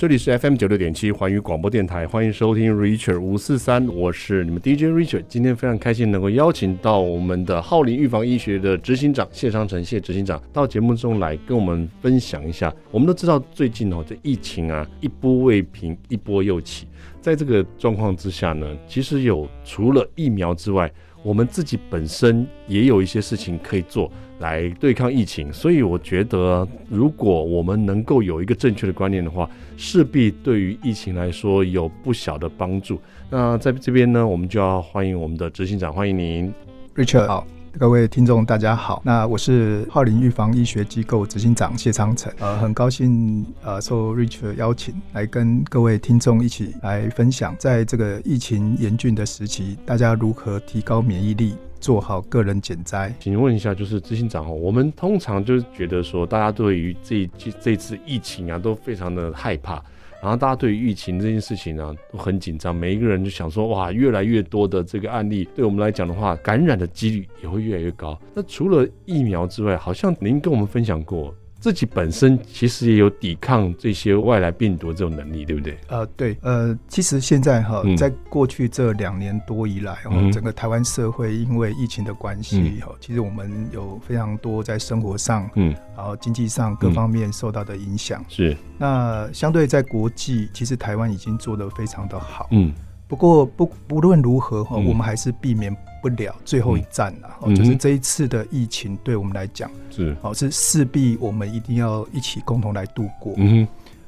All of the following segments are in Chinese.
这里是 FM 九六点七环宇广播电台，欢迎收听 Richard 五四三，我是你们 DJ Richard。今天非常开心能够邀请到我们的浩林预防医学的执行长谢昌成谢执行长到节目中来跟我们分享一下。我们都知道最近哦，这疫情啊一波未平一波又起，在这个状况之下呢，其实有除了疫苗之外，我们自己本身也有一些事情可以做。来对抗疫情，所以我觉得，如果我们能够有一个正确的观念的话，势必对于疫情来说有不小的帮助。那在这边呢，我们就要欢迎我们的执行长，欢迎您，Richard。好，各位听众大家好，那我是浩林预防医学机构执行长谢昌成，呃，很高兴呃受 Richard 邀请来跟各位听众一起来分享，在这个疫情严峻的时期，大家如何提高免疫力。做好个人减灾。请问一下，就是执行长哦，我们通常就是觉得说，大家对于这这这次疫情啊，都非常的害怕，然后大家对于疫情这件事情呢，都很紧张。每一个人就想说，哇，越来越多的这个案例，对我们来讲的话，感染的几率也会越来越高。那除了疫苗之外，好像您跟我们分享过。自己本身其实也有抵抗这些外来病毒这种能力，对不对？呃，对，呃，其实现在哈，嗯、在过去这两年多以来，嗯、整个台湾社会因为疫情的关系，哈、嗯，其实我们有非常多在生活上，嗯，然后经济上各方面受到的影响。是、嗯，那相对在国际，其实台湾已经做得非常的好。嗯。不过不不论如何哈，嗯、我们还是避免不了最后一站了。嗯、就是这一次的疫情对我们来讲是哦，是势必我们一定要一起共同来度过。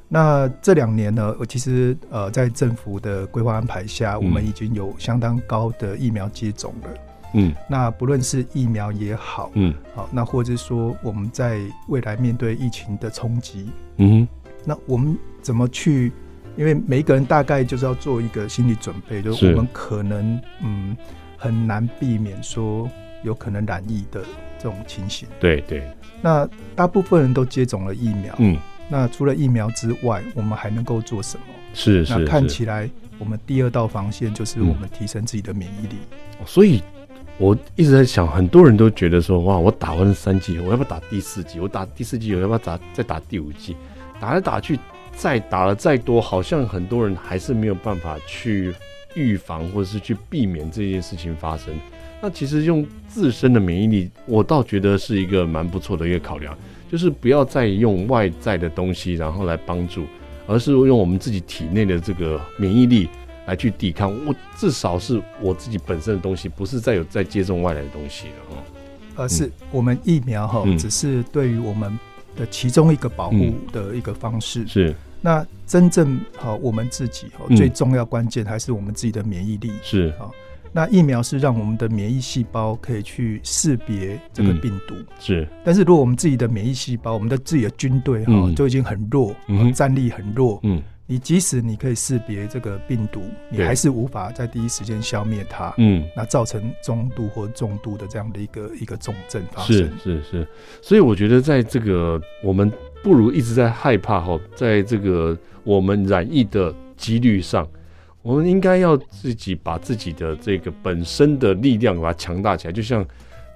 那这两年呢，我其实呃在政府的规划安排下，我们已经有相当高的疫苗接种了。嗯，那不论是疫苗也好，嗯，好，那或者说我们在未来面对疫情的冲击，嗯哼，那我们怎么去？因为每一个人大概就是要做一个心理准备，就是我们可能嗯很难避免说有可能染疫的这种情形。对对。那大部分人都接种了疫苗，嗯。那除了疫苗之外，我们还能够做什么？是是。那看起来我们第二道防线就是我们提升自己的免疫力。所以我一直在想，很多人都觉得说，哇，我打完三剂，我要不要打第四剂？我打第四剂，我要不要打再打第五剂？打来打去。再打了再多，好像很多人还是没有办法去预防或者是去避免这件事情发生。那其实用自身的免疫力，我倒觉得是一个蛮不错的一个考量，就是不要再用外在的东西然后来帮助，而是用我们自己体内的这个免疫力来去抵抗。我至少是我自己本身的东西，不是再有再接种外来的东西了哦。而是我们疫苗哈，只是对于我们。的其中一个保护的一个方式、嗯、是，那真正好我们自己哈最重要关键还是我们自己的免疫力。是。啊。那疫苗是让我们的免疫细胞可以去识别这个病毒、嗯、是，但是如果我们自己的免疫细胞，我们的自己的军队哈就已经很弱，嗯、战力很弱，嗯。你即使你可以识别这个病毒，你还是无法在第一时间消灭它。嗯，那造成中度或重度的这样的一个一个重症发生。是是是，所以我觉得在这个我们不如一直在害怕哈，在这个我们染疫的几率上，我们应该要自己把自己的这个本身的力量把它强大起来。就像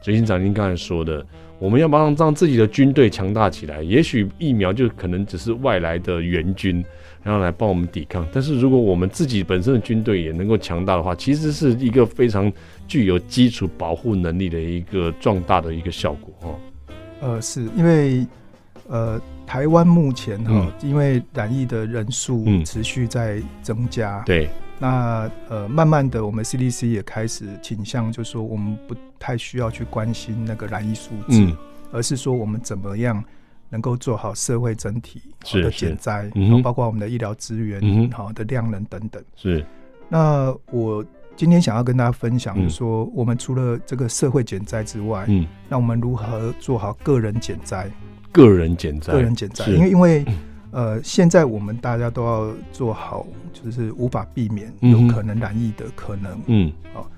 执行长您刚才说的，我们要帮让自己的军队强大起来。也许疫苗就可能只是外来的援军。然后来帮我们抵抗，但是如果我们自己本身的军队也能够强大的话，其实是一个非常具有基础保护能力的一个壮大的一个效果哈。呃，是因为呃，台湾目前哈，嗯、因为染疫的人数持续在增加，嗯、对，那呃，慢慢的我们 CDC 也开始倾向，就是说我们不太需要去关心那个染疫数字，嗯、而是说我们怎么样。能够做好社会整体的减灾，然后包括我们的医疗资源好的量能等等。是。那我今天想要跟大家分享，就是说我们除了这个社会减灾之外，嗯，那我们如何做好个人减灾？个人减灾，个人减灾。因为因为呃，现在我们大家都要做好，就是无法避免有可能染疫的可能。嗯。好，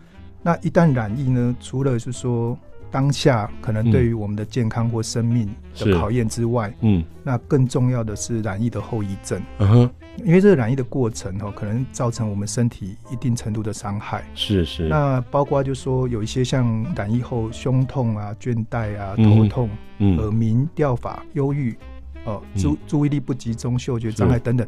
那一旦染疫呢，除了是说。当下可能对于我们的健康或生命的考验之外，嗯，那更重要的是染疫的后遗症。嗯哼，因为这个染疫的过程哈，可能造成我们身体一定程度的伤害。是是。那包括就说有一些像染疫后胸痛啊、倦怠啊、头痛、耳鸣、掉发、忧郁，哦，注注意力不集中、嗅觉障碍等等，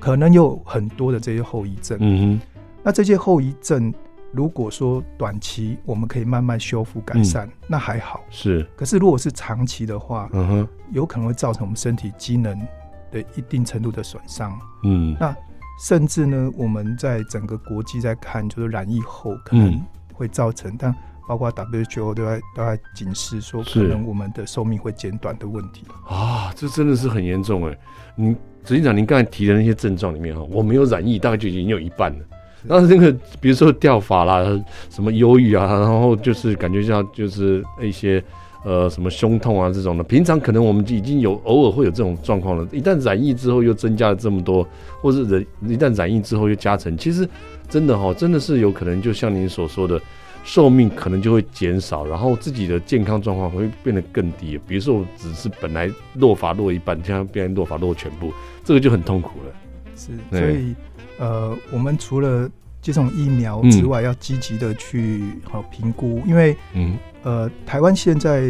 可能有很多的这些后遗症。嗯哼，那这些后遗症，如果说短期我们可以慢慢修复改善，嗯、那还好。是，可是如果是长期的话，嗯哼，有可能会造成我们身体机能的一定程度的损伤。嗯，那甚至呢，我们在整个国际在看，就是染疫后可能会造成，嗯、但包括 WHO 都在都在警示说，可能我们的寿命会减短的问题。啊，这真的是很严重哎！你执行长，您刚才提的那些症状里面哈，我没有染疫，大概就已经有一半了。然后那个，比如说掉发啦，什么忧郁啊，然后就是感觉像就是一些呃什么胸痛啊这种的。平常可能我们已经有偶尔会有这种状况了，一旦染疫之后又增加了这么多，或者人一旦染疫之后又加成，其实真的哈，真的是有可能就像您所说的，寿命可能就会减少，然后自己的健康状况会变得更低。比如说我只是本来落发落一半，现在变成落发落全部，这个就很痛苦了。是，所以。呃，我们除了接种疫苗之外，要积极的去好评估，因为嗯。呃，台湾现在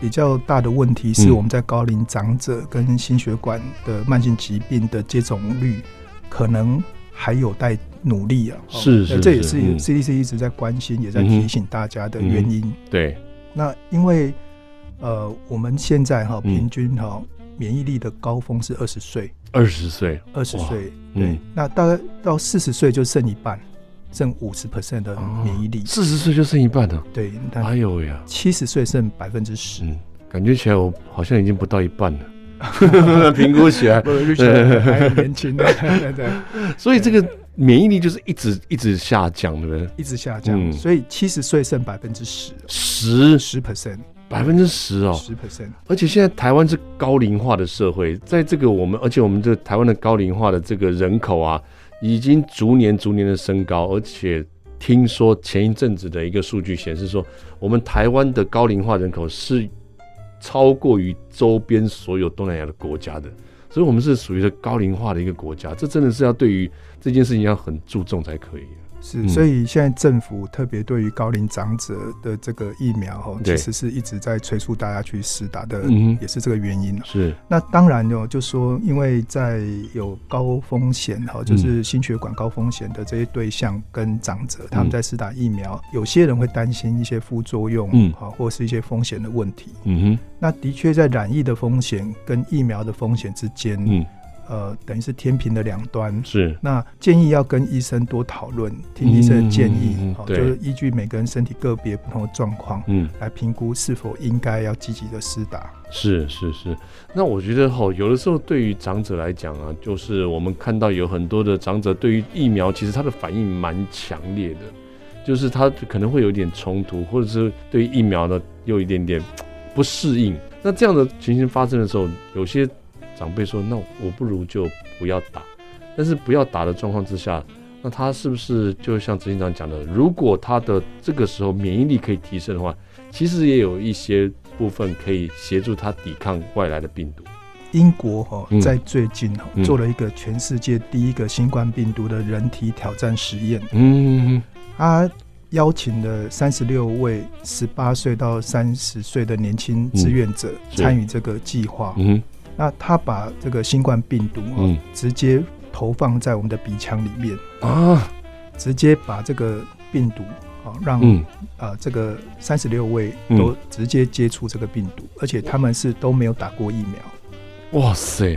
比较大的问题是我们在高龄长者跟心血管的慢性疾病的接种率可能还有待努力啊。是是，这也是 CDC 一直在关心，也在提醒大家的原因。对，那因为呃，我们现在哈平均哈免疫力的高峰是二十岁。二十岁，二十岁，对，那大概到四十岁就剩一半，剩五十 percent 的免疫力。四十岁就剩一半了，对，哎呦呀，七十岁剩百分之十，感觉起来我好像已经不到一半了。评估起来，年轻的，对。所以这个免疫力就是一直一直下降，对不对？一直下降，所以七十岁剩百分之十，十十 percent。百分之十哦，十 percent，而且现在台湾是高龄化的社会，在这个我们，而且我们这台湾的高龄化的这个人口啊，已经逐年逐年的升高，而且听说前一阵子的一个数据显示说，我们台湾的高龄化人口是超过于周边所有东南亚的国家的，所以我们是属于的高龄化的一个国家，这真的是要对于这件事情要很注重才可以。是，所以现在政府特别对于高龄长者的这个疫苗哈，其实是一直在催促大家去施打的，也是这个原因。是，那当然哦，就说因为在有高风险哈，就是心血管高风险的这些对象跟长者，他们在施打疫苗，有些人会担心一些副作用，嗯，好，或是一些风险的问题。嗯哼，那的确在染疫的风险跟疫苗的风险之间，嗯。呃，等于是天平的两端。是，那建议要跟医生多讨论，听医生的建议，嗯嗯嗯、就是依据每个人身体个别不同的状况，嗯，来评估是否应该要积极的施打。是是是，那我觉得哈，有的时候对于长者来讲啊，就是我们看到有很多的长者对于疫苗，其实他的反应蛮强烈的，就是他可能会有点冲突，或者是对于疫苗呢又有一点点不适应。那这样的情形发生的时候，有些。长辈说：“那我不如就不要打，但是不要打的状况之下，那他是不是就像执行长讲的，如果他的这个时候免疫力可以提升的话，其实也有一些部分可以协助他抵抗外来的病毒。英国哈在最近哈做了一个全世界第一个新冠病毒的人体挑战实验，嗯，他邀请了三十六位十八岁到三十岁的年轻志愿者参与这个计划，嗯。”那他把这个新冠病毒啊，直接投放在我们的鼻腔里面啊，直接把这个病毒啊，让啊这个三十六位都直接接触这个病毒，而且他们是都没有打过疫苗。哇塞，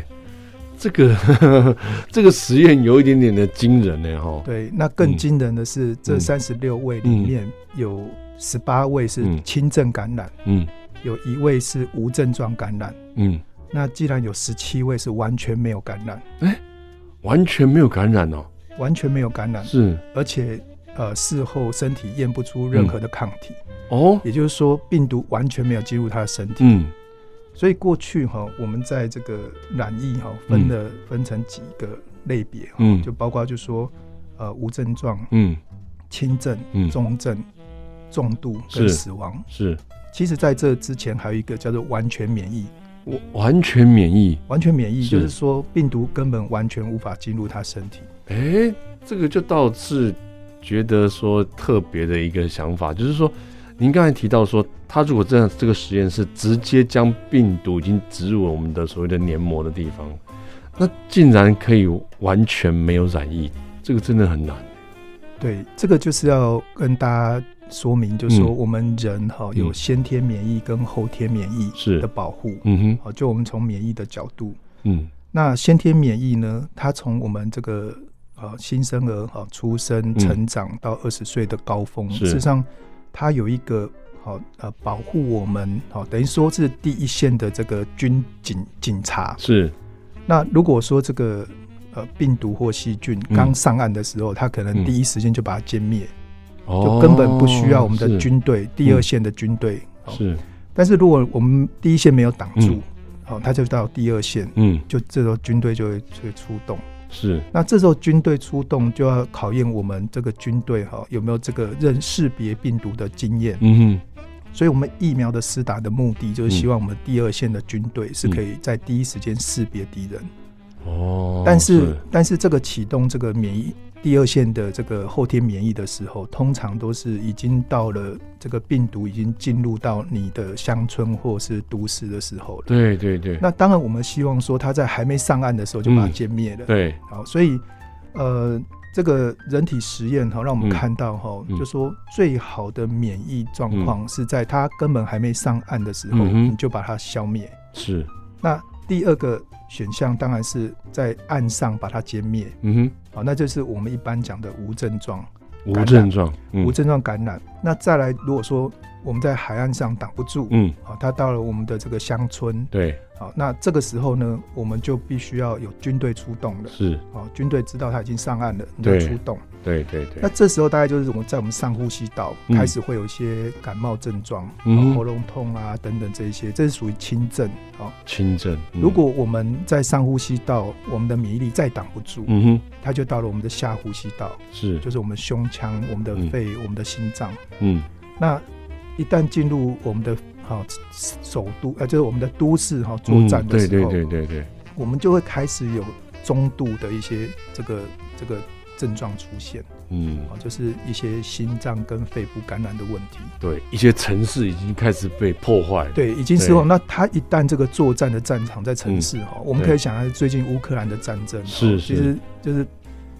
这个 这个实验有一点点的惊人呢，哈。对，那更惊人的是，这三十六位里面有十八位是轻症感染，嗯，有一位是无症状感染，嗯。那既然有十七位是完全没有感染，哎、欸，完全没有感染哦，完全没有感染，是，而且呃事后身体验不出任何的抗体，嗯、哦，也就是说病毒完全没有进入他的身体，嗯，所以过去哈我们在这个染疫哈分了、嗯、分成几个类别，嗯，就包括就说呃无症状，嗯，轻症、嗯、中症、重度跟死亡，是，是。其实在这之前还有一个叫做完全免疫。完全免疫，完全免疫就是说病毒根本完全无法进入他身体。哎、欸，这个就倒是觉得说特别的一个想法，就是说您刚才提到说，他如果这样这个实验是直接将病毒已经植入我们的所谓的黏膜的地方，那竟然可以完全没有染疫，这个真的很难。对，这个就是要跟大家说明，就是说我们人哈有先天免疫跟后天免疫的保护。嗯哼，好，就我们从免疫的角度，嗯，那先天免疫呢，它从我们这个啊新生儿哈出生、成长到二十岁的高峰，事实上它有一个好呃保护我们好，等于说是第一线的这个军警警察。是，那如果说这个。呃，病毒或细菌刚上岸的时候，它、嗯、可能第一时间就把它歼灭，嗯、就根本不需要我们的军队，第二线的军队。是，但是如果我们第一线没有挡住，好、嗯，它就到第二线，嗯，就这时候军队就会就会出动。是，那这时候军队出动就要考验我们这个军队哈有没有这个认识别病毒的经验。嗯哼，所以我们疫苗的施打的目的就是希望我们第二线的军队是可以在第一时间识别敌人。哦，但是，是但是这个启动这个免疫第二线的这个后天免疫的时候，通常都是已经到了这个病毒已经进入到你的乡村或是都市的时候了。对对对。那当然，我们希望说它在还没上岸的时候就把它歼灭了。嗯、对。好，所以呃，这个人体实验哈，让我们看到哈，嗯、就说最好的免疫状况是在它根本还没上岸的时候，嗯、你就把它消灭。是。那第二个。选项当然是在岸上把它歼灭。嗯哼，好，那就是我们一般讲的无症状。无症状，无症状感染。那再来，如果说我们在海岸上挡不住，嗯，好，它到了我们的这个乡村，对，好，那这个时候呢，我们就必须要有军队出动了。是，好，军队知道他已经上岸了，你就出动。对对对，那这时候大概就是我们在我们上呼吸道开始会有一些感冒症状，嗯，喉咙痛啊等等这一些，这是属于轻症。好，轻症。如果我们在上呼吸道，我们的免疫力再挡不住，嗯哼，它就到了我们的下呼吸道，是，就是我们胸腔、我们的肺、我们的心脏，嗯，那一旦进入我们的好首都，呃，就是我们的都市哈作战的时候，对对对对对，我们就会开始有中度的一些这个这个。症状出现，嗯，就是一些心脏跟肺部感染的问题。对，一些城市已经开始被破坏。对，已经失控。那它一旦这个作战的战场在城市哈，我们可以想象最近乌克兰的战争，是，其实就是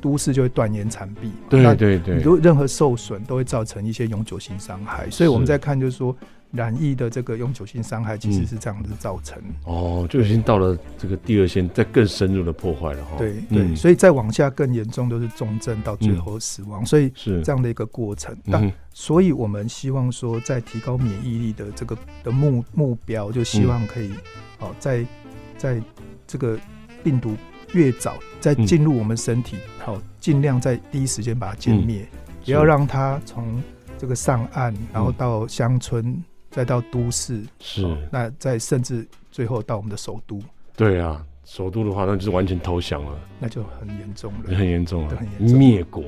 都市就会断言残壁。对对对，如果任何受损都会造成一些永久性伤害。所以我们在看就是说。染疫的这个永久性伤害其实是这样子造成、嗯、哦，就已经到了这个第二线，再更深入的破坏了哈。对对，嗯、所以再往下更严重都是重症到最后死亡，嗯、所以是。这样的一个过程。是但所以我们希望说，在提高免疫力的这个的目目标，就希望可以哦、在在这个病毒越早再进入我们身体，好尽、嗯、量在第一时间把它歼灭，不要、嗯、让它从这个上岸，然后到乡村。再到都市是，那再甚至最后到我们的首都。对啊，首都的话，那就是完全投降了，那就很严重了，很严重了，灭国，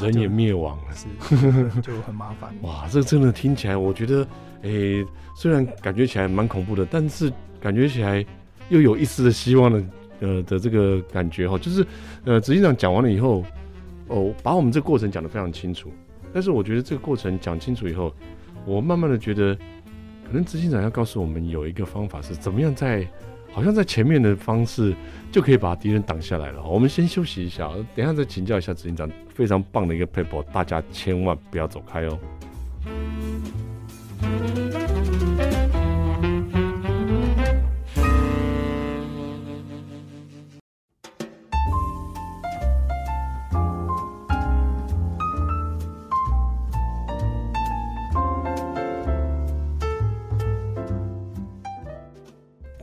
人也灭亡了，是，就很麻烦。哇，这个真的听起来，我觉得，诶，虽然感觉起来蛮恐怖的，但是感觉起来又有一丝的希望的，呃的这个感觉哈，就是，呃，执行长讲完了以后，哦，把我们这个过程讲得非常清楚，但是我觉得这个过程讲清楚以后。我慢慢的觉得，可能执行长要告诉我们有一个方法是怎么样在，好像在前面的方式就可以把敌人挡下来了。我们先休息一下，等一下再请教一下执行长，非常棒的一个 paper，，大家千万不要走开哦。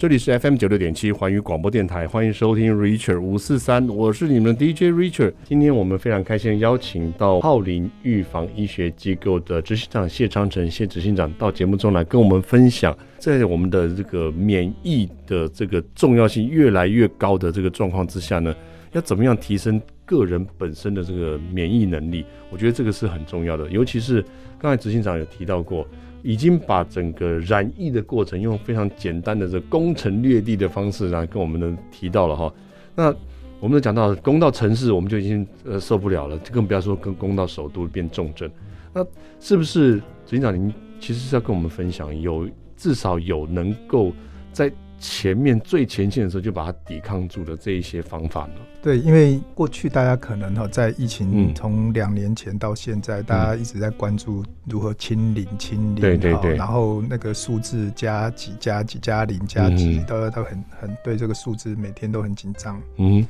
这里是 FM 九六点七环宇广播电台，欢迎收听 Richard 五四三，我是你们的 DJ Richard。今天我们非常开心邀请到浩林预防医学机构的执行长谢昌成谢执行长到节目中来跟我们分享，在我们的这个免疫的这个重要性越来越高的这个状况之下呢，要怎么样提升个人本身的这个免疫能力？我觉得这个是很重要的，尤其是刚才执行长有提到过。已经把整个染疫的过程用非常简单的这攻城略地的方式来跟我们的提到了哈。那我们都讲到攻到城市，我们就已经呃受不了了，更不要说跟攻到首都变重症。那是不是警长您其实是要跟我们分享，有至少有能够在前面最前线的时候就把它抵抗住的这一些方法呢？对，因为过去大家可能哈在疫情从两年前到现在，嗯、大家一直在关注如何清零、清零，对对对，然后那个数字加几加几加零加几，大家都很很对这个数字每天都很紧张。嗯，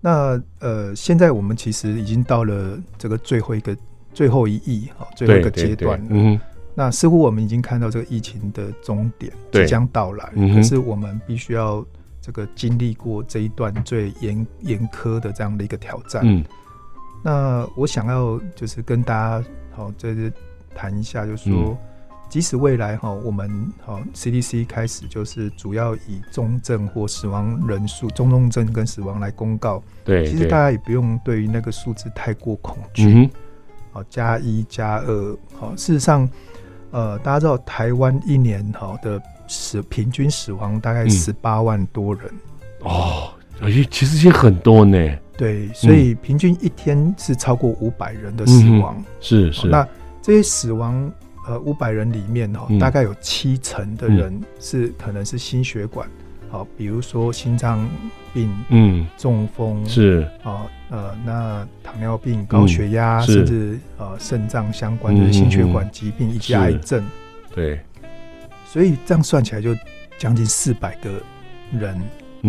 那呃，现在我们其实已经到了这个最后一个最后一役哈，最后一个阶段。嗯。那似乎我们已经看到这个疫情的终点即将到来，嗯、可是我们必须要这个经历过这一段最严严苛的这样的一个挑战。嗯，那我想要就是跟大家好，就是谈一下，就是说，嗯、即使未来哈，我们好 CDC 开始就是主要以重症或死亡人数、中重症跟死亡来公告。对，其实大家也不用对于那个数字太过恐惧。好、嗯，加一加二，好，事实上。呃，大家知道台湾一年哈的死平均死亡大概十八万多人，嗯、哦，其实也很多呢。对，所以平均一天是超过五百人的死亡。嗯、是是、哦。那这些死亡呃五百人里面哈，大概有七成的人是可能是心血管。好，比如说心脏病，嗯，中风是。啊，呃，那糖尿病、高血压，甚至呃肾脏相关的心血管疾病以及癌症，对，所以这样算起来就将近四百个人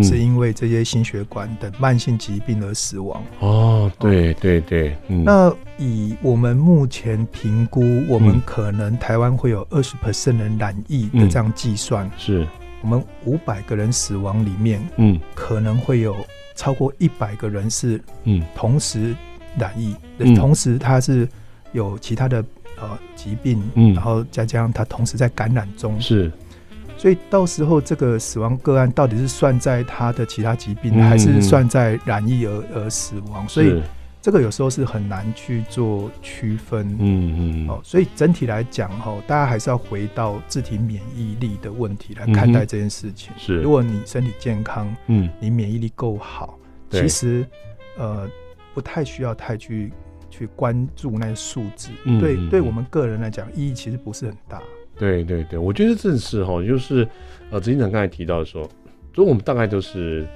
是因为这些心血管等慢性疾病而死亡。哦，对对对，嗯。那以我们目前评估，我们可能台湾会有二十 percent 人染疫的这样计算。是。我们五百个人死亡里面，嗯，可能会有超过一百个人是，嗯，同时染疫，嗯，同时他是有其他的呃疾病，嗯，然后再加上他同时在感染中，是，所以到时候这个死亡个案到底是算在他的其他疾病，还是算在染疫而而死亡？所以。这个有时候是很难去做区分，嗯嗯，哦，所以整体来讲，哈，大家还是要回到自体免疫力的问题来看待这件事情。是，如果你身体健康，嗯，你免疫力够好，其实，呃，不太需要太去去关注那些数字。对，对我们个人来讲，意义其实不是很大。对对对，我觉得正是哈，就是呃，执行长刚才提到的说，所以我们大概都是。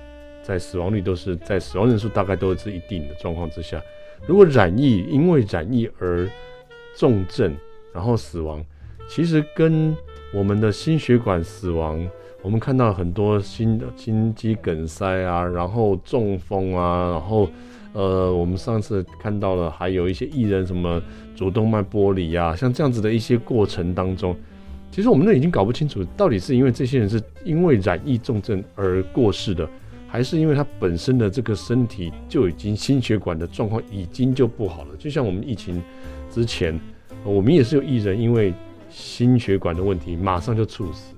在死亡率都是在死亡人数大概都是一定的状况之下，如果染疫因为染疫而重症然后死亡，其实跟我们的心血管死亡，我们看到很多心心肌梗塞啊，然后中风啊，然后呃，我们上次看到了还有一些艺人什么主动脉剥离啊，像这样子的一些过程当中，其实我们都已经搞不清楚到底是因为这些人是因为染疫重症而过世的。还是因为他本身的这个身体就已经心血管的状况已经就不好了，就像我们疫情之前，我们也是有艺人因为心血管的问题马上就猝死，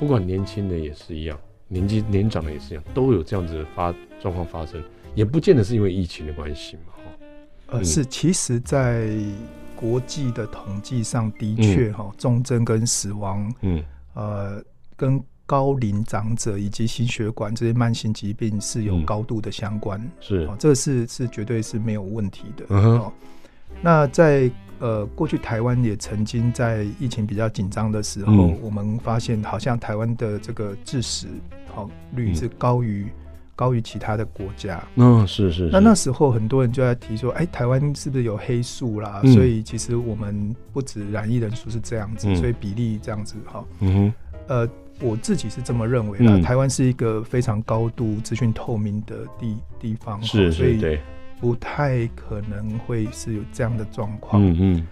不管年轻的也是一样，年纪年长的也是一样，都有这样子的发状况发生，也不见得是因为疫情的关系嘛，哈。呃，是，其实，在国际的统计上的确哈，重症跟死亡，嗯，呃，跟。高龄长者以及心血管这些慢性疾病是有高度的相关，嗯、是，这个是是绝对是没有问题的。嗯、哦那在呃过去台湾也曾经在疫情比较紧张的时候，嗯、我们发现好像台湾的这个致死好率是高于、嗯、高于其他的国家。嗯，是是，是。那那时候很多人就在提说，哎、欸，台湾是不是有黑素啦？嗯、所以其实我们不止染疫人数是这样子，嗯、所以比例这样子哈。嗯哼，呃。我自己是这么认为的，嗯、台湾是一个非常高度资讯透明的地地方，是，所以不太可能会是有这样的状况。嗯嗯，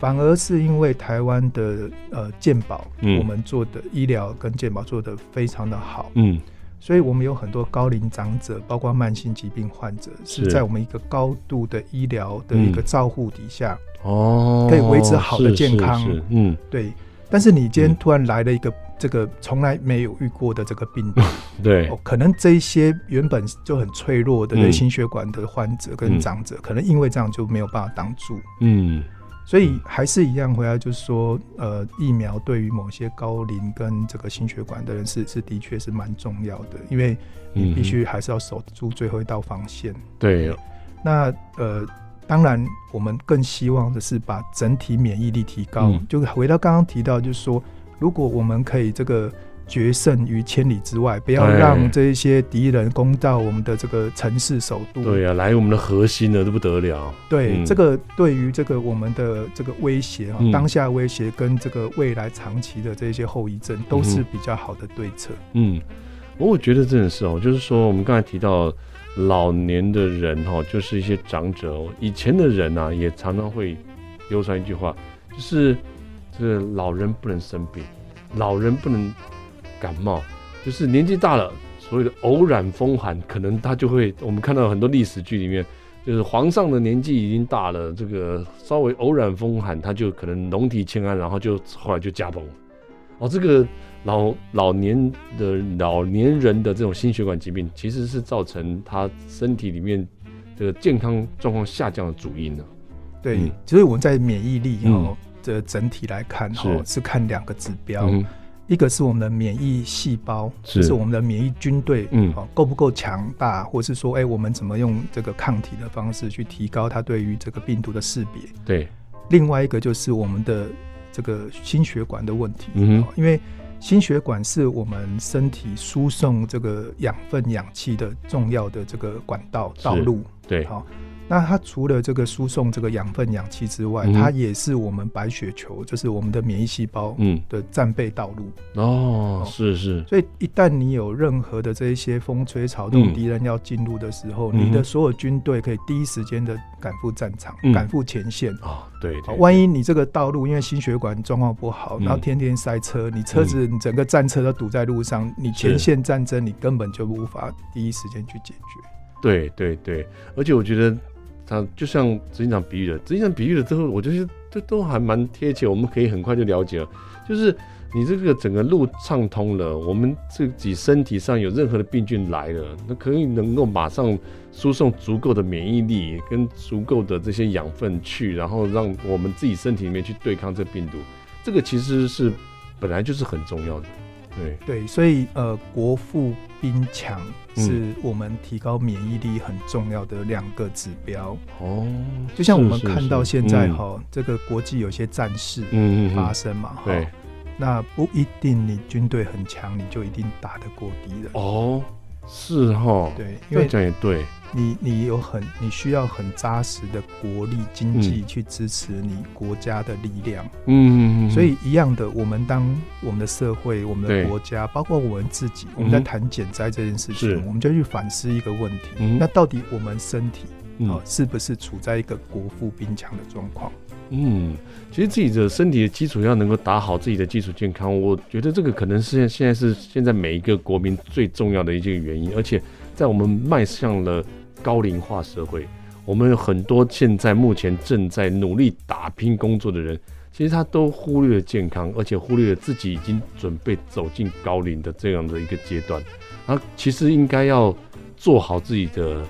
反而是因为台湾的呃健保，嗯、我们做的医疗跟健保做的非常的好，嗯，所以我们有很多高龄长者，包括慢性疾病患者，是。在我们一个高度的医疗的一个照护底下，哦、嗯，可以维持好的健康，嗯，对。但是你今天突然来了一个。这个从来没有遇过的这个病毒，对、哦，可能这一些原本就很脆弱的心血管的患者跟长者，嗯、可能因为这样就没有办法挡住，嗯，所以还是一样回来，就是说，呃，疫苗对于某些高龄跟这个心血管的人是是的确是蛮重要的，因为你必须还是要守住最后一道防线。对，那呃，当然我们更希望的是把整体免疫力提高，嗯、就回到刚刚提到，就是说。如果我们可以这个决胜于千里之外，不要让这一些敌人攻到我们的这个城市首都。对呀、啊，来我们的核心了，都不得了。对，嗯、这个对于这个我们的这个威胁啊，嗯、当下威胁跟这个未来长期的这些后遗症，都是比较好的对策。嗯，我觉得真的是哦，就是说我们刚才提到老年的人哈，就是一些长者哦，以前的人啊，也常常会流传一句话，就是这个老人不能生病。老人不能感冒，就是年纪大了，所谓的偶染风寒，可能他就会。我们看到很多历史剧里面，就是皇上的年纪已经大了，这个稍微偶染风寒，他就可能龙体欠安，然后就后来就驾崩了。哦，这个老老年的老年人的这种心血管疾病，其实是造成他身体里面这个健康状况下降的主因呢。对，嗯、所以我们在免疫力哦。嗯这整体来看，哈是，看两个指标，嗯、一个是我们的免疫细胞，是。就是我们的免疫军队，嗯，够不够强大，或是说，哎、欸，我们怎么用这个抗体的方式去提高它对于这个病毒的识别？对。另外一个就是我们的这个心血管的问题，嗯哼，因为心血管是我们身体输送这个养分、氧气的重要的这个管道道路，对，好。那它除了这个输送这个养分、氧气之外，嗯、它也是我们白血球，就是我们的免疫细胞的战备道路。嗯、哦，是是。所以一旦你有任何的这一些风吹草动，敌、嗯、人要进入的时候，嗯、你的所有军队可以第一时间的赶赴战场，赶赴、嗯、前线。哦，对。万一你这个道路因为心血管状况不好，嗯、然后天天塞车，你车子你整个战车都堵在路上，嗯、你前线战争你根本就无法第一时间去解决。对对对，而且我觉得。他就像执行长比喻的，执行长比喻了之后，我觉得这都还蛮贴切，我们可以很快就了解了。就是你这个整个路畅通了，我们自己身体上有任何的病菌来了，那可以能够马上输送足够的免疫力跟足够的这些养分去，然后让我们自己身体里面去对抗这病毒。这个其实是本来就是很重要的。对对，所以呃，国富兵强是我们提高免疫力很重要的两个指标。哦。就像我们看到现在哈，嗯、这个国际有些战事发生嘛，嗯。嗯嗯对，那不一定你军队很强，你就一定打得过敌人。哦。是哈，对，因为这也对。你你有很你需要很扎实的国力经济去支持你国家的力量，嗯，所以一样的，我们当我们的社会、我们的国家，包括我们自己，我们在谈减灾这件事情，我们就去反思一个问题：那到底我们身体啊，是不是处在一个国富兵强的状况？嗯，其实自己的身体的基础要能够打好自己的基础健康，我觉得这个可能是现在是现在每一个国民最重要的一件原因，而且在我们迈向了。高龄化社会，我们有很多现在目前正在努力打拼工作的人，其实他都忽略了健康，而且忽略了自己已经准备走进高龄的这样的一个阶段。他其实应该要做好自己的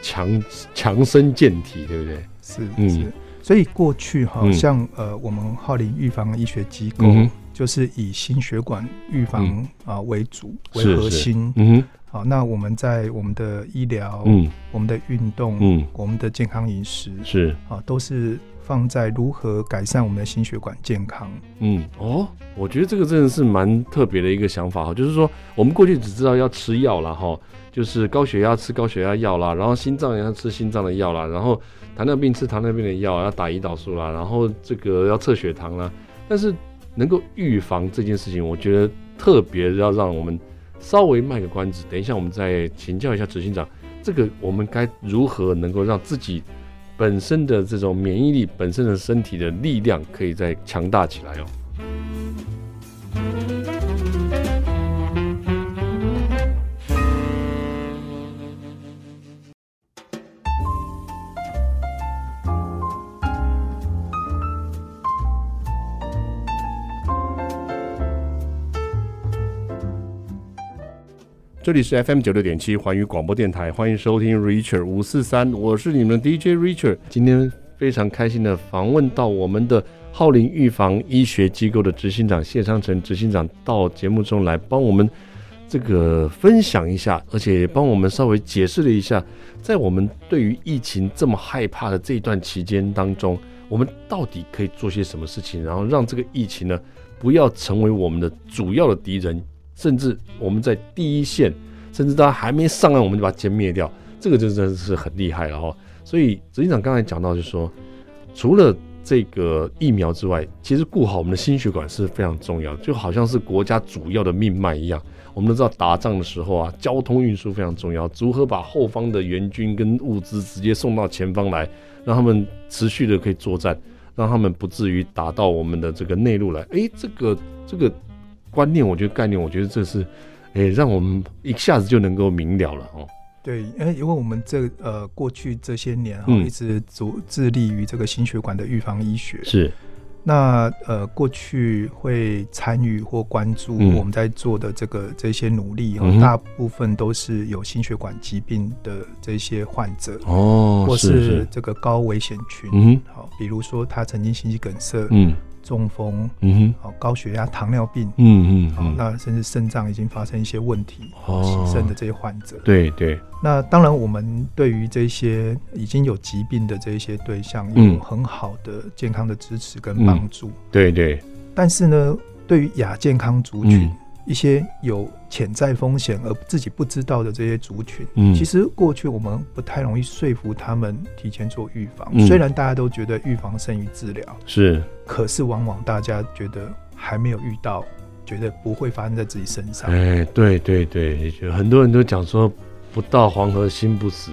强强身健体，对不对？是，嗯，是。所以过去好像、嗯、呃，我们浩林预防医学机构、嗯、就是以心血管预防啊、嗯、为主为核心，嗯。好，那我们在我们的医疗，嗯，我们的运动，嗯，我们的健康饮食是。啊，都是放在如何改善我们的心血管健康。嗯，哦，我觉得这个真的是蛮特别的一个想法哈，就是说我们过去只知道要吃药啦哈，就是高血压吃高血压药啦，然后心脏也要吃心脏的药啦，然后糖尿病吃糖尿病的药，要打胰岛素啦，然后这个要测血糖啦，但是能够预防这件事情，我觉得特别要让我们。稍微卖个关子，等一下我们再请教一下执行长，这个我们该如何能够让自己本身的这种免疫力、本身的身体的力量可以再强大起来哦。这里是 FM 九六点七环宇广播电台，欢迎收听 Richard 五四三，我是你们的 DJ Richard。今天非常开心的访问到我们的浩林预防医学机构的执行长谢昌成执行长到节目中来帮我们这个分享一下，而且也帮我们稍微解释了一下，在我们对于疫情这么害怕的这一段期间当中，我们到底可以做些什么事情，然后让这个疫情呢不要成为我们的主要的敌人。甚至我们在第一线，甚至他还没上岸，我们就把它歼灭掉，这个就真的是很厉害了哈。所以执行长刚才讲到，就是说，除了这个疫苗之外，其实顾好我们的心血管是非常重要的，就好像是国家主要的命脉一样。我们都知道打仗的时候啊，交通运输非常重要，如何把后方的援军跟物资直接送到前方来，让他们持续的可以作战，让他们不至于打到我们的这个内陆来。哎，这个这个观念，我觉得概念，我觉得这是，哎，让我们一下子就能够明了了哦。对，因为因为我们这呃过去这些年哈、嗯，一直主致力于这个心血管的预防医学。是。那呃过去会参与或关注我们在做的这个、嗯、这些努力、嗯，大部分都是有心血管疾病的这些患者哦，或是这个高危险群。嗯，好，比如说他曾经心肌梗塞。嗯。中风，嗯哼，好，高血压、糖尿病，嗯嗯，好，那甚至肾脏已经发生一些问题，哦，洗肾的这些患者，对对。那当然，我们对于这些已经有疾病的这些对象，有很好的健康的支持跟帮助，嗯，对对。但是呢，对于亚健康族群，嗯一些有潜在风险而自己不知道的这些族群，嗯，其实过去我们不太容易说服他们提前做预防，嗯。虽然大家都觉得预防胜于治疗，是，可是往往大家觉得还没有遇到，觉得不会发生在自己身上。哎，对对对，很多人都讲说，不到黄河心不死。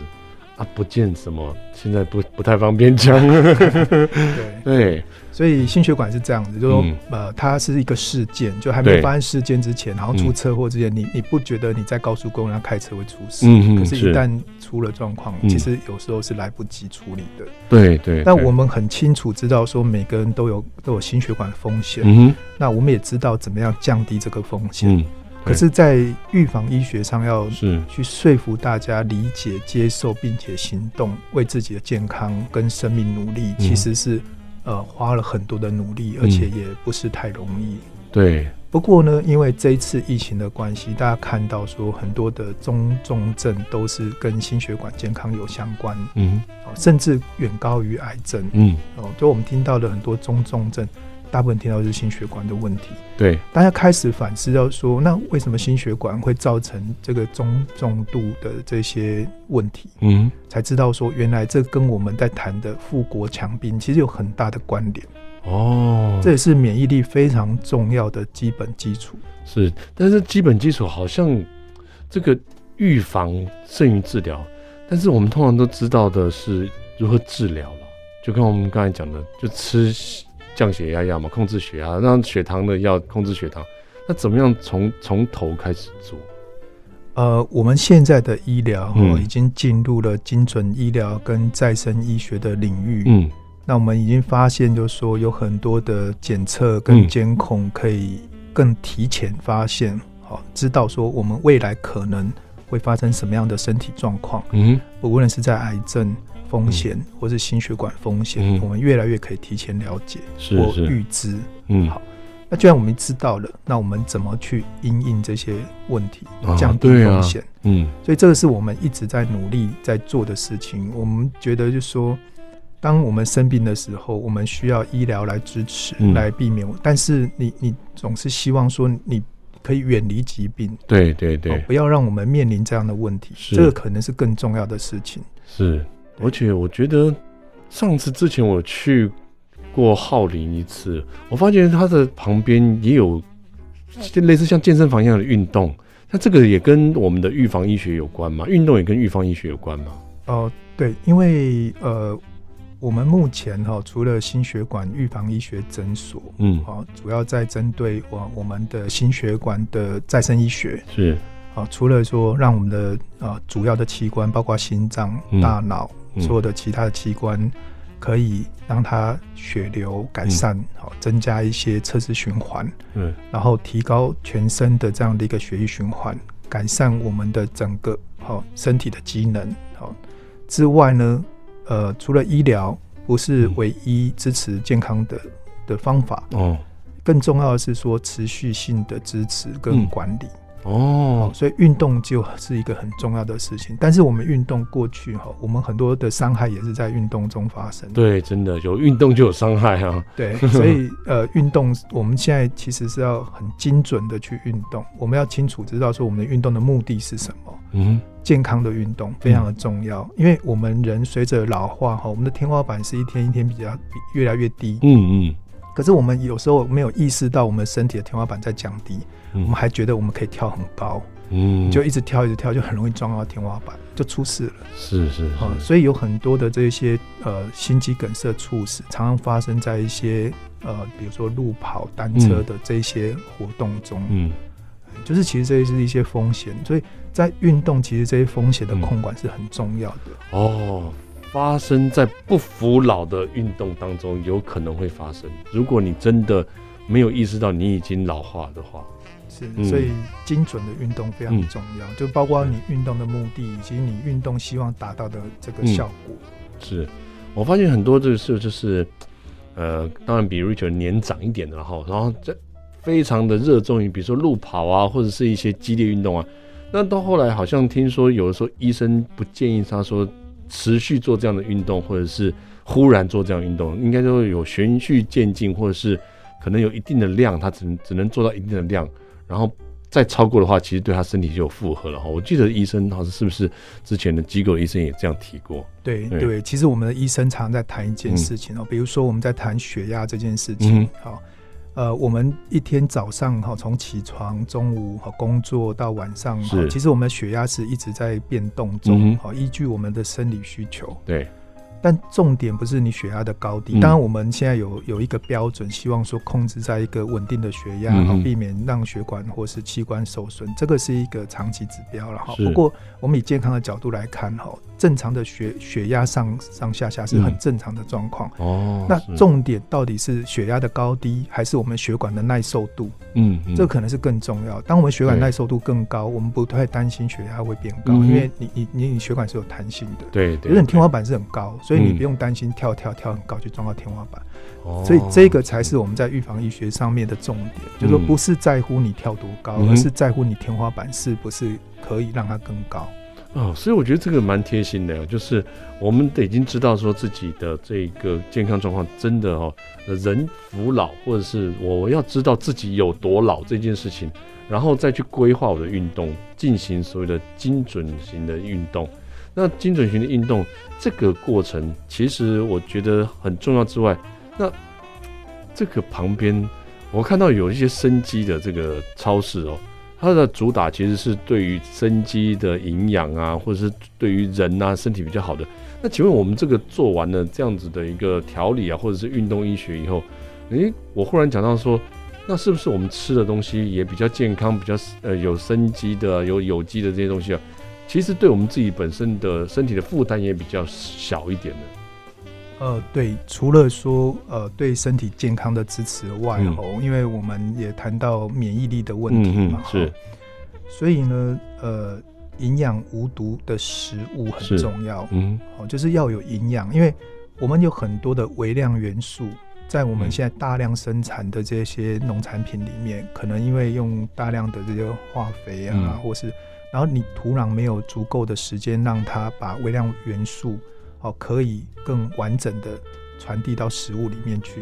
啊，不见什么，现在不不太方便讲。对 对，所以心血管是这样子，就是说、嗯，呃，它是一个事件，就还没发生事件之前，然后出车祸之前，你你不觉得你在高速公路上开车会出事？嗯，可是，一旦出了状况，其实有时候是来不及处理的。对对。但我们很清楚知道，说每个人都有都有心血管风险。嗯，那我们也知道怎么样降低这个风险。嗯。可是，在预防医学上，要去说服大家理解、接受，并且行动，为自己的健康跟生命努力，其实是呃花了很多的努力，而且也不是太容易。对。不过呢，因为这一次疫情的关系，大家看到说很多的中重症都是跟心血管健康有相关，嗯，甚至远高于癌症，嗯，哦，就我们听到的很多中重症。大部分听到的是心血管的问题，对，大家开始反思到说，那为什么心血管会造成这个中重度的这些问题？嗯，才知道说，原来这跟我们在谈的富国强兵其实有很大的关联。哦，这也是免疫力非常重要的基本基础。是，但是基本基础好像这个预防胜于治疗，但是我们通常都知道的是如何治疗了，就跟我们刚才讲的，就吃。降血压药嘛，控制血压，让血糖的药控制血糖。那怎么样从从头开始做？呃，我们现在的医疗哦、嗯，已经进入了精准医疗跟再生医学的领域。嗯，那我们已经发现，就是说有很多的检测跟监控可以更提前发现，好、嗯，知道说我们未来可能会发生什么样的身体状况。嗯，无论是在癌症。风险或是心血管风险、嗯，我们越来越可以提前了解或预知。嗯，好，那既然我们知道了，那我们怎么去因应这些问题，降低风险、啊啊？嗯，所以这个是我们一直在努力在做的事情。我们觉得，就是说，当我们生病的时候，我们需要医疗来支持，嗯、来避免。但是你，你你总是希望说，你可以远离疾病。对对对、哦，不要让我们面临这样的问题。这个可能是更重要的事情。是。而且我觉得，上次之前我去过浩林一次，我发现它的旁边也有类似像健身房一样的运动。那这个也跟我们的预防医学有关吗？运动也跟预防医学有关吗？哦、呃，对，因为呃，我们目前哈、喔，除了心血管预防医学诊所，嗯，好，主要在针对我我们的心血管的再生医学是啊，除了说让我们的啊主要的器官，包括心脏、大脑。所有的其他的器官可以让它血流改善，好、嗯，增加一些测试循环，嗯，然后提高全身的这样的一个血液循环，改善我们的整个好身体的机能，好。之外呢，呃，除了医疗不是唯一支持健康的的方法哦，更重要的是说持续性的支持跟管理。哦，所以运动就是一个很重要的事情。但是我们运动过去哈，我们很多的伤害也是在运动中发生的。对，真的有运动就有伤害啊。对，所以呃，运动我们现在其实是要很精准的去运动。我们要清楚知道说我们的运动的目的是什么。嗯，健康的运动非常的重要，嗯、因为我们人随着老化哈，我们的天花板是一天一天比较越来越低。嗯嗯。可是我们有时候没有意识到，我们身体的天花板在降低，嗯、我们还觉得我们可以跳很高，嗯，就一直跳一直跳，就很容易撞到天花板，就出事了。是是，所以有很多的这些呃心肌梗塞猝死，常常发生在一些呃，比如说路跑、单车的这些活动中，嗯，就是其实这些是一些风险，所以在运动其实这些风险的控管是很重要的。嗯、哦。发生在不服老的运动当中，有可能会发生。如果你真的没有意识到你已经老化的话，是，所以精准的运动非常重要，嗯、就包括你运动的目的以及你运动希望达到的这个效果。嗯、是，我发现很多这个事就是，呃，当然比 Richard 年长一点的，然后然后这非常的热衷于，比如说路跑啊，或者是一些激烈运动啊。那到后来好像听说，有的时候医生不建议他说。持续做这样的运动，或者是忽然做这样运动，应该都有循序渐进，或者是可能有一定的量，他只能只能做到一定的量，然后再超过的话，其实对他身体就有负荷了哈。我记得医生好像是不是之前的机构医生也这样提过？对对，对，其实我们的医生常在谈一件事情哦，嗯、比如说我们在谈血压这件事情，好、嗯。呃，我们一天早上哈，从起床、中午和工作到晚上，其实我们的血压是一直在变动中，好，依据我们的生理需求。对。但重点不是你血压的高低，当然我们现在有有一个标准，希望说控制在一个稳定的血压，好避免让血管或是器官受损，这个是一个长期指标了哈。不过我们以健康的角度来看哈，正常的血血压上上下下是很正常的状况。哦。那重点到底是血压的高低，还是我们血管的耐受度？嗯，这可能是更重要。当我们血管耐受度更高，我们不太担心血压会变高，因为你你你你血管是有弹性的。对对。天花板是很高，所以你不用担心跳跳跳很高就撞到天花板，哦、所以这个才是我们在预防医学上面的重点，嗯、就是说不是在乎你跳多高，嗯、而是在乎你天花板是不是可以让它更高。哦，所以我觉得这个蛮贴心的，就是我们得已经知道说自己的这个健康状况真的哦，人服老或者是我要知道自己有多老这件事情，然后再去规划我的运动，进行所谓的精准型的运动。那精准型的运动这个过程，其实我觉得很重要之外，那这个旁边我看到有一些生机的这个超市哦，它的主打其实是对于生机的营养啊，或者是对于人啊身体比较好的。那请问我们这个做完了这样子的一个调理啊，或者是运动医学以后，诶，我忽然讲到说，那是不是我们吃的东西也比较健康，比较呃有生机的、有有机的这些东西啊？其实对我们自己本身的身体的负担也比较小一点的。呃，对，除了说呃对身体健康的支持外，哦、嗯，因为我们也谈到免疫力的问题嘛，嗯、是。所以呢，呃，营养无毒的食物很重要，嗯，哦，就是要有营养，因为我们有很多的微量元素在我们现在大量生产的这些农产品里面，嗯、可能因为用大量的这些化肥啊，嗯、或是。然后你土壤没有足够的时间让它把微量元素哦，可以更完整的传递到食物里面去。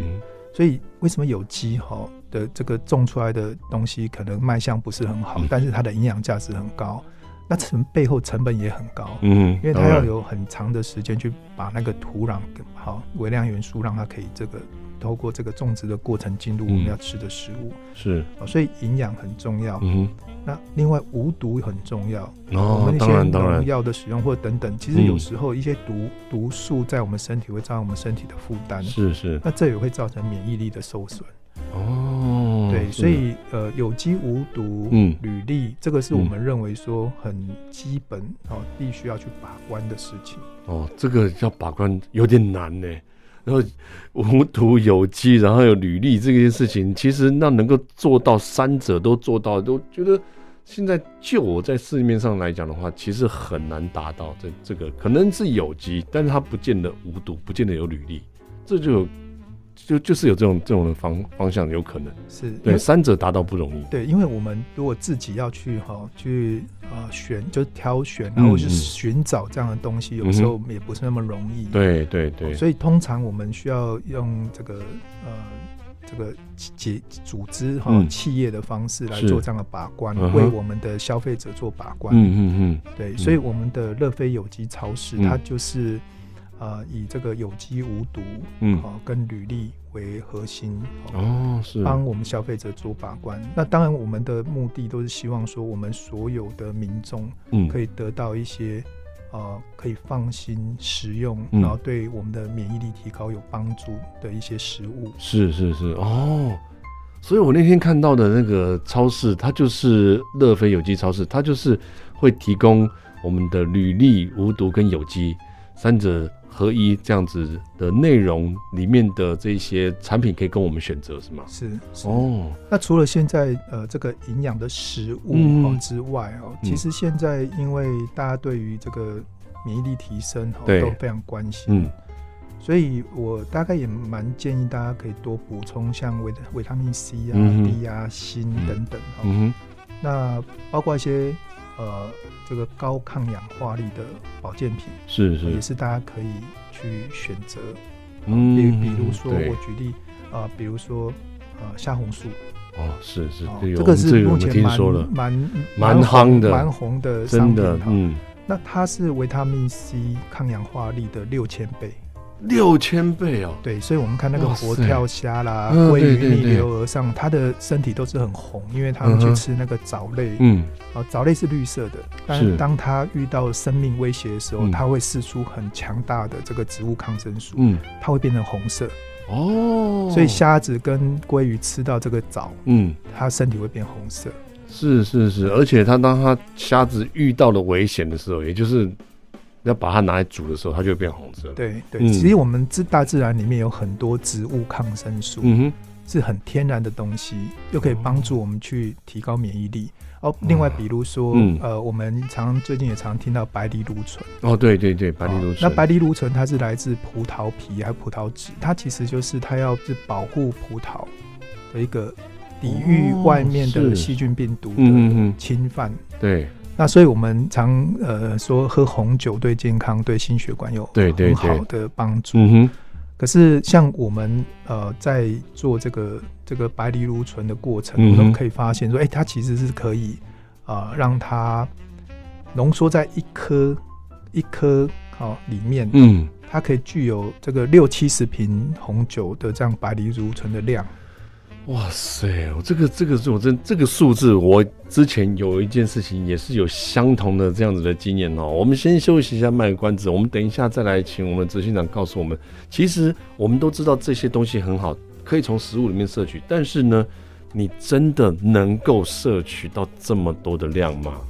所以为什么有机哈的这个种出来的东西可能卖相不是很好，但是它的营养价值很高？那成背后成本也很高，嗯，因为它要有很长的时间去把那个土壤好微量元素让它可以这个透过这个种植的过程进入我们要吃的食物。是，所以营养很重要。嗯。那另外无毒很重要，哦、我们一些农药的使用或等等，其实有时候一些毒、嗯、毒素在我们身体会造成我们身体的负担，是是，那这也会造成免疫力的受损。哦，对，所以呃，有机无毒，嗯，履历这个是我们认为说很基本哦，必须要去把关的事情。哦，这个要把关有点难呢。然后无毒有机，然后有履历这件事情，其实那能够做到三者都做到，都觉得现在就我在市面上来讲的话，其实很难达到。这这个可能是有机，但是它不见得无毒，不见得有履历，这就就就是有这种这种的方方向有可能是对三者达到不容易。对，因为我们如果自己要去哈去呃选，就挑选，然后去寻找这样的东西，嗯、有时候也不是那么容易。对对对。所以通常我们需要用这个呃这个结组织哈、嗯、企业的方式来做这样的把关，嗯、为我们的消费者做把关。嗯嗯嗯。对，所以我们的乐飞有机超市，嗯、它就是。呃，以这个有机无毒，嗯，好、呃，跟履历为核心，呃、哦，是。帮我们消费者做把关。那当然，我们的目的都是希望说，我们所有的民众，嗯，可以得到一些，嗯、呃，可以放心食用，嗯、然后对我们的免疫力提高有帮助的一些食物。是是是，哦，所以我那天看到的那个超市，它就是乐飞有机超市，它就是会提供我们的履历无毒跟有机三者。合一这样子的内容里面的这些产品可以跟我们选择是吗？是，是哦。那除了现在呃这个营养的食物哦之外哦，嗯、其实现在因为大家对于这个免疫力提升哦都非常关心，嗯，所以我大概也蛮建议大家可以多补充像维维他命 C 啊、嗯、D 啊、锌等等哦。嗯、那包括一些呃。这个高抗氧化力的保健品是是，也是大家可以去选择。嗯，比比如说我举例啊，比如说呃虾红素哦，是是，这个是目前蛮蛮蛮夯的蛮红的商品。嗯，那它是维他命 C 抗氧化力的六千倍。六千倍哦，对，所以我们看那个活跳虾啦、鲑鱼逆流而上，它的身体都是很红，因为它们去吃那个藻类，嗯，啊，藻类是绿色的，但是当它遇到生命威胁的时候，它会释出很强大的这个植物抗生素，嗯，它会变成红色，哦，所以虾子跟鲑鱼吃到这个藻，嗯，它身体会变红色，是是是，而且它当它虾子遇到了危险的时候，也就是。要把它拿来煮的时候，它就会变红色。对对，其实我们自大自然里面有很多植物抗生素，嗯哼，是很天然的东西，又可以帮助我们去提高免疫力。哦，另外比如说，呃，我们常最近也常听到白藜芦醇。哦，对对对，白藜芦醇。那白藜芦醇它是来自葡萄皮还有葡萄籽？它其实就是它要是保护葡萄的一个抵御外面的细菌病毒的侵犯。对。那所以，我们常呃说喝红酒对健康、对心血管有很好的帮助。可是，像我们呃在做这个这个白藜芦醇的过程，我们可以发现说，哎，它其实是可以啊让它浓缩在一颗一颗好里面。嗯。它可以具有这个六七十瓶红酒的这样白藜芦醇的量。哇塞，我这个这个是我真这个数字，我之前有一件事情也是有相同的这样子的经验哦。我们先休息一下，卖个关子，我们等一下再来请我们执行长告诉我们。其实我们都知道这些东西很好，可以从食物里面摄取，但是呢，你真的能够摄取到这么多的量吗？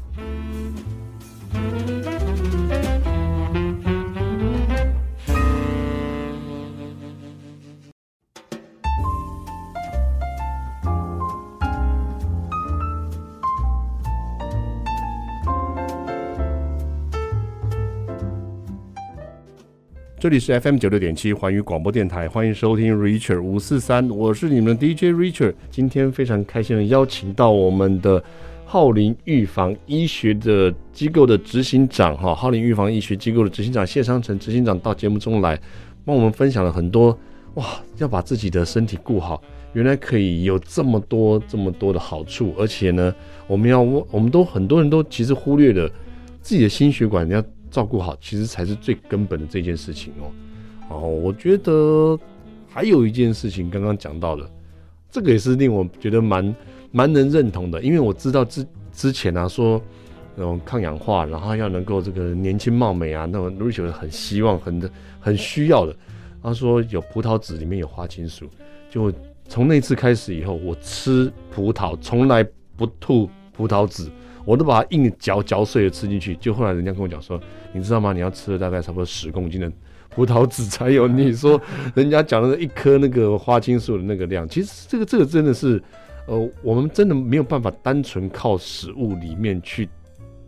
这里是 FM 九六点七环宇广播电台，欢迎收听 Richard 五四三，我是你们的 DJ Richard。今天非常开心的邀请到我们的浩林预防医学的机构的执行长哈，浩林预防医学机构的执行长谢商成执行长到节目中来，帮我们分享了很多哇，要把自己的身体顾好，原来可以有这么多这么多的好处，而且呢，我们要我们都很多人都其实忽略了自己的心血管要。照顾好，其实才是最根本的这件事情哦。哦，我觉得还有一件事情，刚刚讲到的，这个也是令我觉得蛮蛮能认同的，因为我知道之之前啊说那种抗氧化，然后要能够这个年轻貌美啊，那种 Richard 很希望、很很需要的。他说有葡萄籽里面有花青素，就从那次开始以后，我吃葡萄从来不吐葡萄籽。我都把它硬嚼嚼碎了吃进去，就后来人家跟我讲说，你知道吗？你要吃了大概差不多十公斤的葡萄籽才有你说人家讲的一颗那个花青素的那个量。其实这个这个真的是，呃，我们真的没有办法单纯靠食物里面去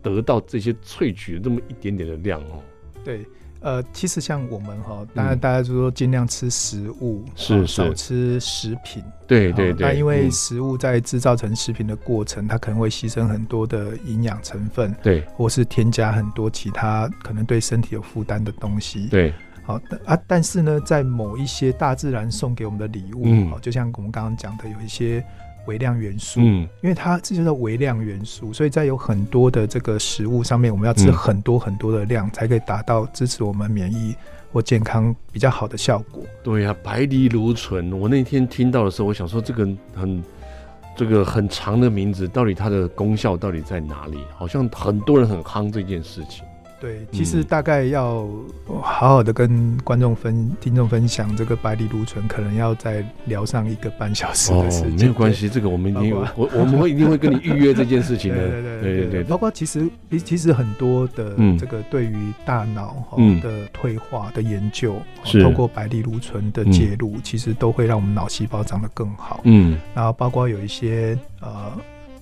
得到这些萃取的这么一点点的量哦。对。呃，其实像我们哈，当然大家就说尽量吃食物，是少吃食品。对对对。那因为食物在制造成食品的过程，它可能会牺牲很多的营养成分，对，或是添加很多其他可能对身体有负担的东西。对。好啊，但是呢，在某一些大自然送给我们的礼物，嗯，就像我们刚刚讲的，有一些。微量元素，嗯，因为它这就是微量元素，所以在有很多的这个食物上面，我们要吃很多很多的量，才可以达到支持我们免疫或健康比较好的效果。对呀、啊，白藜芦醇，我那天听到的时候，我想说这个很这个很长的名字，到底它的功效到底在哪里？好像很多人很夯这件事情。对，其实大概要好好的跟观众分、听众分享这个白藜芦醇，可能要再聊上一个半小时的时间。哦，没有关系，这个我们一定 我我们会一定会跟你预约这件事情的。对对对对对。包括其实其实很多的这个对于大脑哈的退化的研究，是透过白藜芦醇的介入，其实都会让我们脑细胞长得更好。嗯，然后包括有一些呃。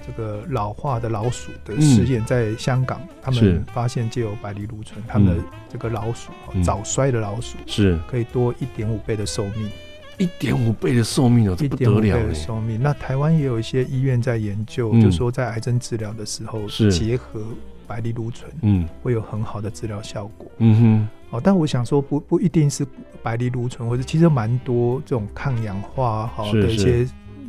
这个老化的老鼠的实验，在香港，他们发现借由白藜芦醇，他们的这个老鼠早衰的老鼠是。可以多一点五倍的寿命，一点五倍的寿命哦，这不得了！的寿命。那台湾也有一些医院在研究，就说在癌症治疗的时候，是。结合白藜芦醇，嗯，会有很好的治疗效果。嗯哼，哦，但我想说，不不一定是白藜芦醇，或者其实蛮多这种抗氧化好的一些。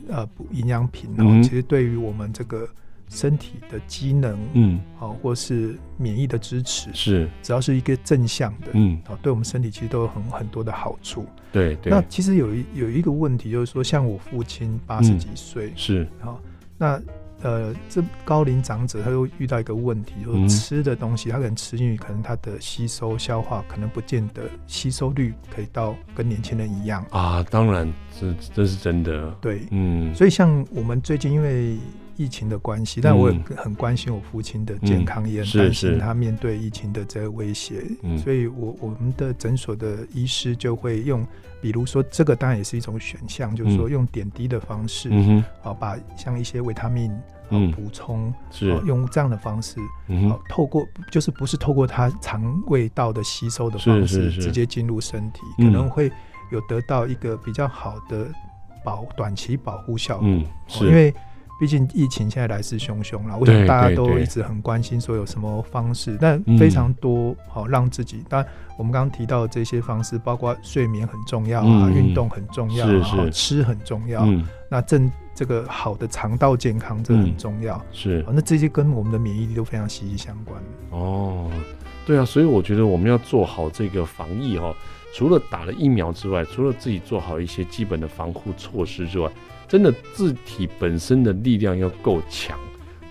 呃，营养品哦，嗯、其实对于我们这个身体的机能，嗯，好，或是免疫的支持，是只要是一个正向的，嗯，好，对我们身体其实都有很很多的好处。对对。那其实有一有一个问题，就是说，像我父亲八十几岁，嗯，是好，那。呃，这高龄长者他又遇到一个问题，就是吃的东西，他可能吃进去，可能他的吸收消化可能不见得吸收率可以到跟年轻人一样啊。当然，这这是真的。对，嗯，所以像我们最近因为疫情的关系，但我也很关心我父亲的健康，也很担心他面对疫情的这个威胁。所以我我们的诊所的医师就会用，比如说这个当然也是一种选项，就是说用点滴的方式，嗯，好把像一些维他命。啊，补充是。用这样的方式，嗯，透过就是不是透过它肠胃道的吸收的方式，直接进入身体，可能会有得到一个比较好的保短期保护效果。嗯，是，因为毕竟疫情现在来势汹汹了，我想大家都一直很关心说有什么方式，但非常多好让自己。当然，我们刚刚提到的这些方式，包括睡眠很重要啊，运动很重要，好吃很重要。那正。这个好的肠道健康这很重要，嗯、是、哦、那这些跟我们的免疫力都非常息息相关。哦，对啊，所以我觉得我们要做好这个防疫哈、哦，除了打了疫苗之外，除了自己做好一些基本的防护措施之外，真的字体本身的力量要够强，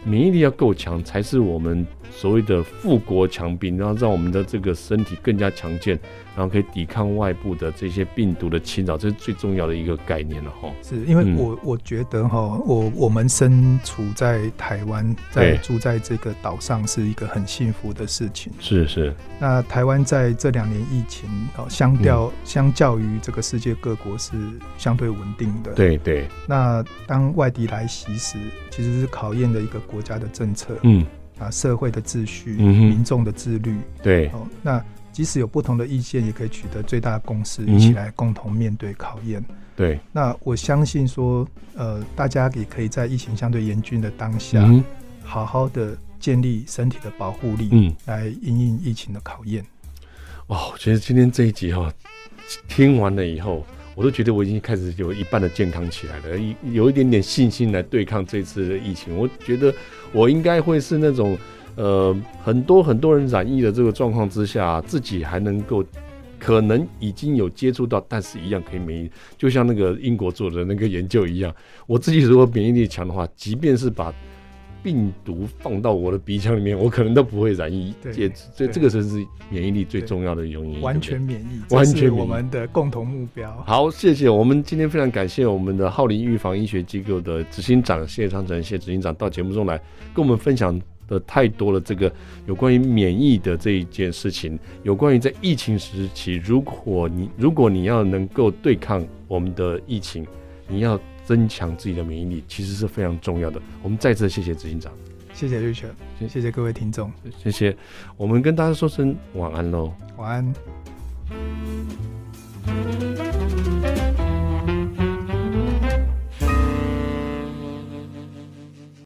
免疫力要够强，才是我们所谓的富国强兵，然后让我们的这个身体更加强健。然后可以抵抗外部的这些病毒的侵扰，这是最重要的一个概念了哈。是因为我、嗯、我觉得哈，我我们身处在台湾，在住在这个岛上是一个很幸福的事情。是是。那台湾在这两年疫情，哦，相较、嗯、相较于这个世界各国是相对稳定的。对对。那当外敌来袭时，其实是考验的一个国家的政策，嗯啊，社会的秩序，嗯、民众的自律。对。哦，那。即使有不同的意见，也可以取得最大的共识，一起来共同面对考验。嗯。对，那我相信说，呃，大家也可以在疫情相对严峻的当下，嗯，好好的建立身体的保护力，嗯，来应应疫情的考验。哇，我觉得今天这一集哈，哦，听完了以后，我都觉得我已经开始有一半的健康起来了，有一点点信心来对抗这次的疫情。我觉得我应该会是那种。呃，很多很多人染疫的这个状况之下，自己还能够可能已经有接触到，但是一样可以免疫，就像那个英国做的那个研究一样。我自己如果免疫力强的话，即便是把病毒放到我的鼻腔里面，我可能都不会染疫。对，这这个就是免疫力最重要的原因。完全免疫，完全我们的共同目标。好，谢谢我们今天非常感谢我们的浩林预防医学机构的执行长谢昌成谢执行长到节目中来跟我们分享。的太多了，这个有关于免疫的这一件事情，有关于在疫情时期，如果你如果你要能够对抗我们的疫情，你要增强自己的免疫力，其实是非常重要的。我们再次谢谢执行长。谢谢 Richard，谢谢各位听众，谢谢。我们跟大家说声晚安喽，晚安。